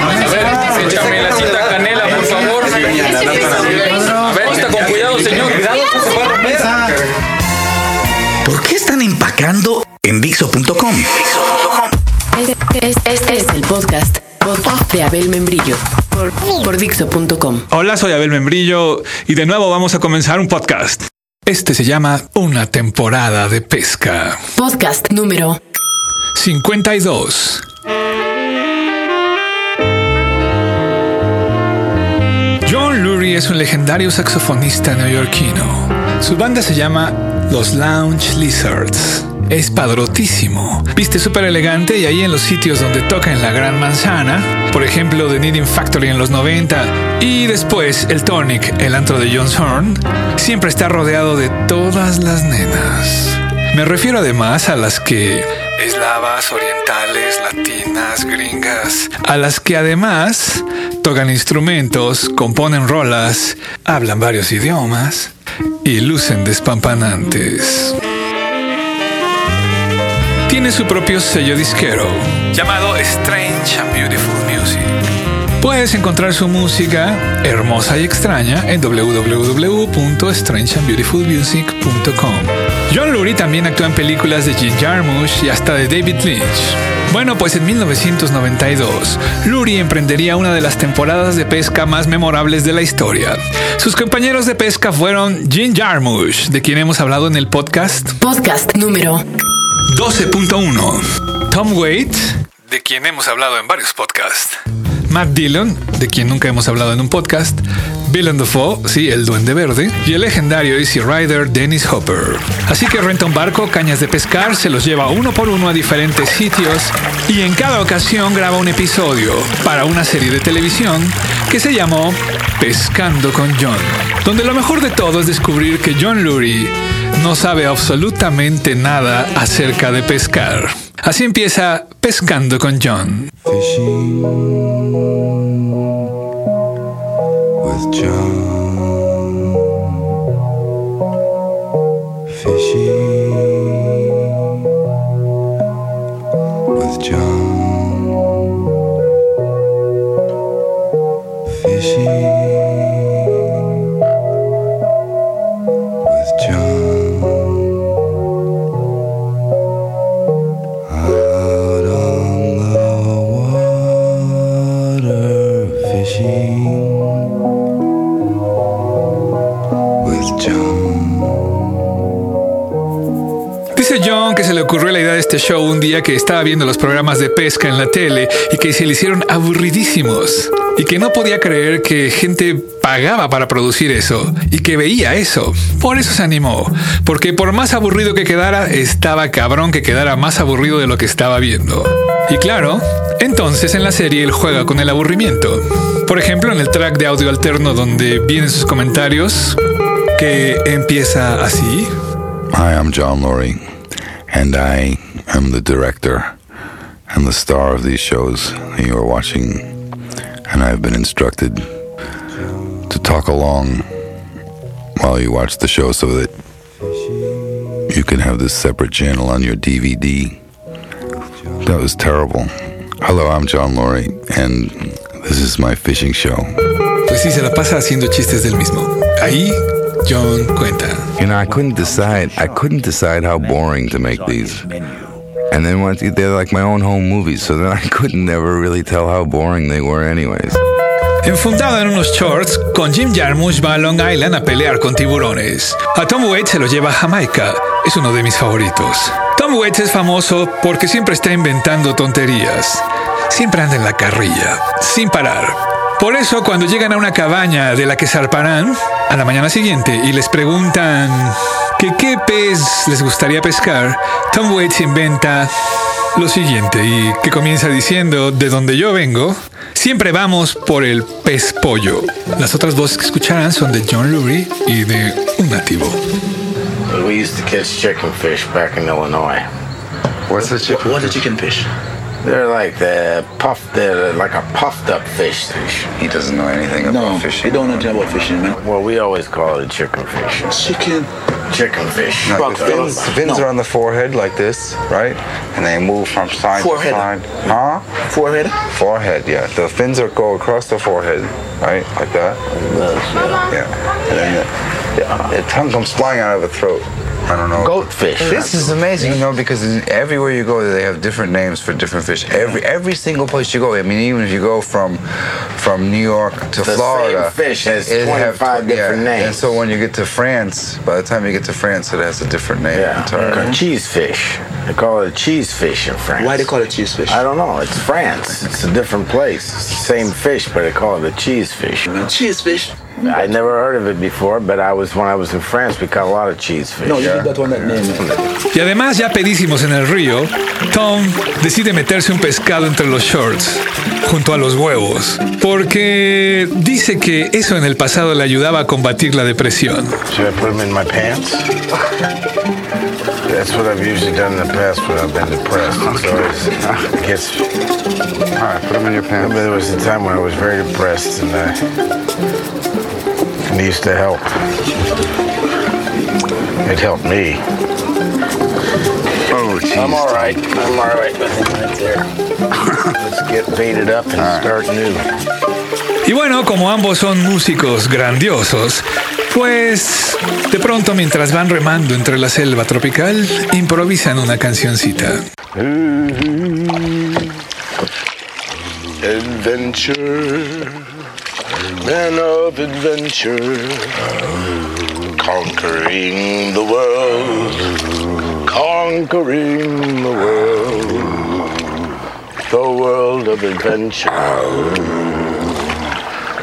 A ver, échame la cita canela, por favor. A ver, está con cuidado, señor. Cuidado, se puede romper. ¿Por qué están empacando en Dixo.com? Este, este- este es el podcast, podcast de Abel Membrillo por, por Dixo.com. Hola, soy Abel Membrillo y de nuevo vamos a comenzar un podcast. Este se llama Una temporada de pesca. Podcast número 52. Es un legendario saxofonista neoyorquino. Su banda se llama Los Lounge Lizards. Es padrotísimo. Viste súper elegante y ahí en los sitios donde toca en la Gran Manzana, por ejemplo The Knitting Factory en los 90 y después el Tonic, el antro de John Zorn, siempre está rodeado de todas las nenas. Me refiero además a las que eslavas, orientales, latinas, gringas, a las que además tocan instrumentos, componen rolas, hablan varios idiomas y lucen despampanantes. Tiene su propio sello disquero llamado Strange and Beautiful Music. Puedes encontrar su música hermosa y extraña en www.strangeandbeautifulmusic.com. John Lurie también actuó en películas de Jim Jarmusch y hasta de David Lynch. Bueno, pues en 1992, Lurie emprendería una de las temporadas de pesca más memorables de la historia. Sus compañeros de pesca fueron Jim Jarmusch, de quien hemos hablado en el podcast podcast número 12.1. Tom Waits, de quien hemos hablado en varios podcasts. Matt Dillon, de quien nunca hemos hablado en un podcast. Willem Dafoe, sí, el duende verde. Y el legendario Easy Rider Dennis Hopper. Así que renta un barco, cañas de pescar, se los lleva uno por uno a diferentes sitios y en cada ocasión graba un episodio para una serie de televisión que se llamó Pescando con John. Donde lo mejor de todo es descubrir que John Lurie no sabe absolutamente nada acerca de pescar. Así empieza Pescando con John. John. Este show un día que estaba viendo los programas de pesca en la tele y que se le hicieron aburridísimos. Y que no podía creer que gente pagaba para producir eso y que veía eso. Por eso se animó. Porque por más aburrido que quedara, estaba cabrón que quedara más aburrido de lo que estaba viendo. Y claro, entonces en la serie él juega con el aburrimiento. Por ejemplo, en el track de audio alterno donde vienen sus comentarios, que empieza así. Hi, I'm John Laurie, and I am the director and the star of these shows you are watching. And I've been instructed to talk along while you watch the show so that you can have this separate channel on your DVD. That was terrible. Hello, I'm John Laurie, and this is my fishing show. Pues sí, se la pasa haciendo chistes del mismo. Ahí John cuenta. You know, I couldn't decide. I couldn't decide how boring to make these. And then once they're like my own home movies, so then I couldn't never really tell how boring they were, anyways. Enfundado en unos shorts, con Jim Jarmusch va a Long Island a pelear con tiburones. A Tom Waits se lo lleva a Jamaica. Es uno de mis favoritos. Tom Waits es famoso porque siempre está inventando tonterías. Siempre anda en la carrilla, sin parar. Por eso, cuando llegan a una cabaña de la que zarparán a la mañana siguiente y les preguntan que qué pez les gustaría pescar, Tom Waits inventa lo siguiente y que comienza diciendo de donde yo vengo, siempre vamos por el pez pollo. Las otras voces que escucharán son de John Lurie y de un nativo. We used to catch chicken fish back in Illinois. What's the chicken? What's a chicken fish? They're like the puff. They're like a puffed up fish. He doesn't know anything about No, fishing. they don't know anything about fishing, man. Well, we always call it chicken fish. Chicken. Chicken fish. No, the fins, the fins No. are on the forehead like this, right? And they move from side Forehead. to side. Huh? Forehead. Forehead, yeah. The fins are go across the forehead, right? Like that. Yeah. And then the, the, the tongue comes flying out of the throat. I don't know. Goat. This is amazing, you know, because everywhere you go, they have different names for different fish. Every every single place you go, I mean, even if you go from from New York to The Florida, same fish has it have 25 tw- different yeah. names. And so when you get to France, by the time you get to France, it has a different name Yeah. entirely. Cheese fish. They call it cheese fish in France. Why do they call it cheese fish? I don't know. It's France. It's a different place. It's the same fish, but they call it a cheese fish. Cheese fish. I never heard of it before, but I was when I was in France, we caught a lot of cheese fish. No, you did that one that name. Y además, ya pedísimos en el río, Tom decide meterse un pescado entre los shorts, junto a los huevos, porque dice que eso en el pasado le ayudaba a combatir la depresión. Should I put them in my pants? That's what I've usually done in the past when I've been depressed. It's always it gets. All right, put them in your pants. There was a time when I was very depressed, and I and it used to help. It helped me. Oh, geez. I'm all right. I'm all right with it right there. Let's get baited up and start new. Y bueno, como ambos son músicos grandiosos, pues de pronto mientras van remando entre la selva tropical, improvisan una cancioncita. Adventure, man of adventure, conquering the world, conquering the world, the world of adventure,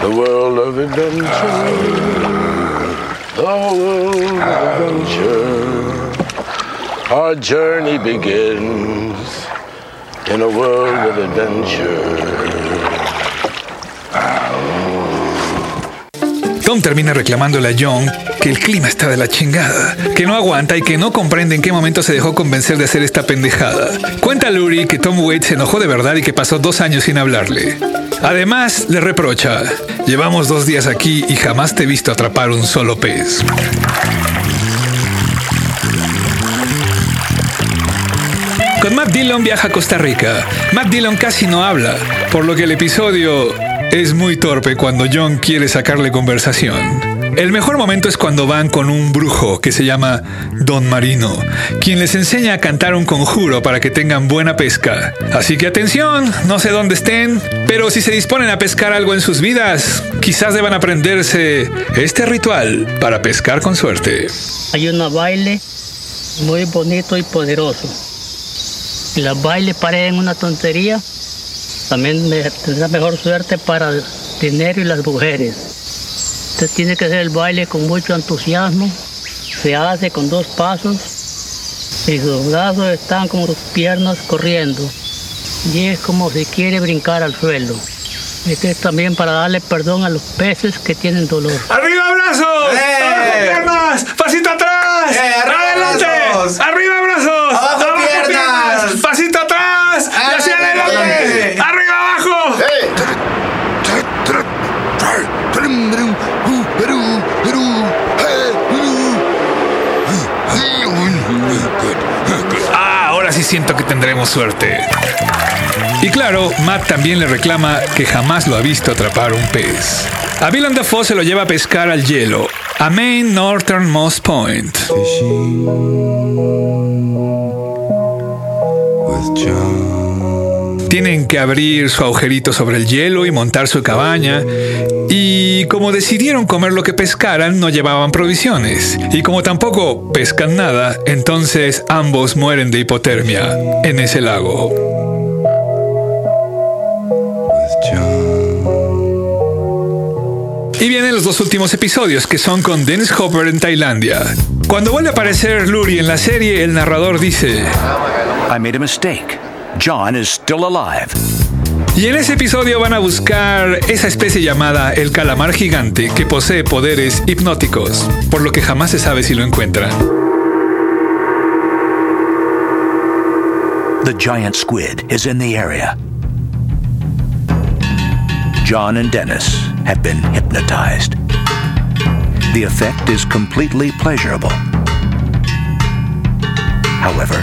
the world of adventure, Tom termina reclamándole a John que el clima está de la chingada, que no aguanta y que no comprende en qué momento se dejó convencer de hacer esta pendejada. Cuenta Lurie que Tom Waits se enojó de verdad y que pasó dos años sin hablarle. Además, le reprocha, llevamos dos días aquí y jamás te he visto atrapar un solo pez. Con Matt Dillon viaja a Costa Rica. Matt Dillon casi no habla, por lo que el episodio es muy torpe cuando John quiere sacarle conversación. El mejor momento es cuando van con un brujo que se llama Don Marino, quien les enseña a cantar un conjuro para que tengan buena pesca. Así que atención, no sé dónde estén, pero si se disponen a pescar algo en sus vidas, quizás deban aprenderse este ritual para pescar con suerte. Hay un baile muy bonito y poderoso. Y los bailes parecen una tontería. También me- tendrá mejor suerte para el dinero y las mujeres. Tiene que hacer el baile con mucho entusiasmo. Se hace con dos pasos y sus brazos están como sus piernas corriendo. Y es como si quiere brincar al suelo. Este es también para darle perdón a los peces que tienen dolor. ¡Arriba brazos! ¡Abajo piernas! ¡Pasito atrás! ¡Adelante! ¡Arriba brazos! ¡Abajo piernas! ¡Pasito atrás! ¡Y hacia adelante! ¡Arriba abajo! Ah, siento que tendremos suerte. Y claro, Matt también le reclama que jamás lo ha visto atrapar un pez. A Bill Dafoe se lo lleva a pescar al hielo, a Maine Northernmost Point. Tienen que abrir su agujerito sobre el hielo y montar su cabaña. Y como decidieron comer lo que pescaran, no llevaban provisiones. Y como tampoco pescan nada, entonces ambos mueren de hipotermia en ese lago. Y vienen los dos últimos episodios, que son con Dennis Hopper en Tailandia. Cuando vuelve a aparecer Lurie en la serie, el narrador dice... I made a mistake. John is still alive. Y en ese episodio van a buscar esa especie llamada el calamar gigante que posee poderes hipnóticos, por lo que jamás se sabe si lo encuentran. The giant squid is in the area. John and Dennis have been hypnotized. The effect is completely pleasurable. However,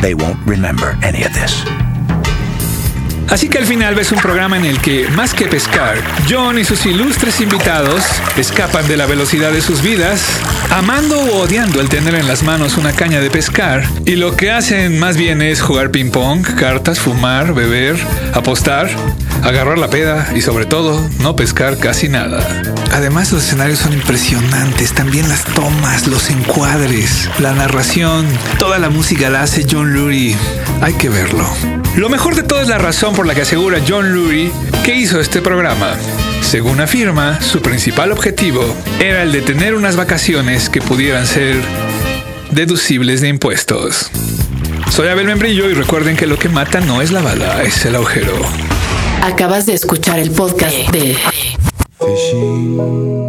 they won't remember any of this. Así que al final ves un programa en el que, más que pescar, John y sus ilustres invitados escapan de la velocidad de sus vidas, amando o odiando el tener en las manos una caña de pescar, y lo que hacen más bien es jugar ping-pong, cartas, fumar, beber, apostar, agarrar la peda y sobre todo no pescar casi nada. Además los escenarios son impresionantes, también las tomas, los encuadres, la narración, toda la música la hace John Lurie. Hay que verlo. Lo mejor de todo es la razón por la que asegura John Lurie que hizo este programa. Según afirma, su principal objetivo era el de tener unas vacaciones que pudieran ser deducibles de impuestos. Soy Abel Membrillo y recuerden que lo que mata no es la bala, es el agujero. Acabas de escuchar el podcast de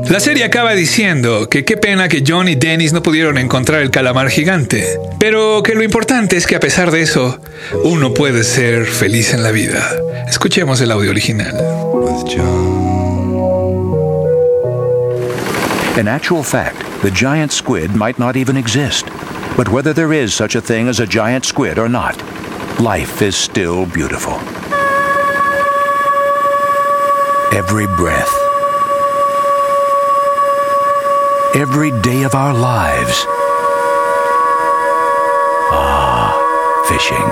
La serie acaba diciendo que qué pena que John y Dennis no pudieron encontrar el calamar gigante, pero que lo importante es que a pesar de eso, uno puede ser feliz en la vida. Escuchemos el audio original. In actual fact, the giant squid might not even exist. But whether there is such a thing as a giant squid or not, life is still beautiful. Every breath, every day of our lives. Ah, fishing.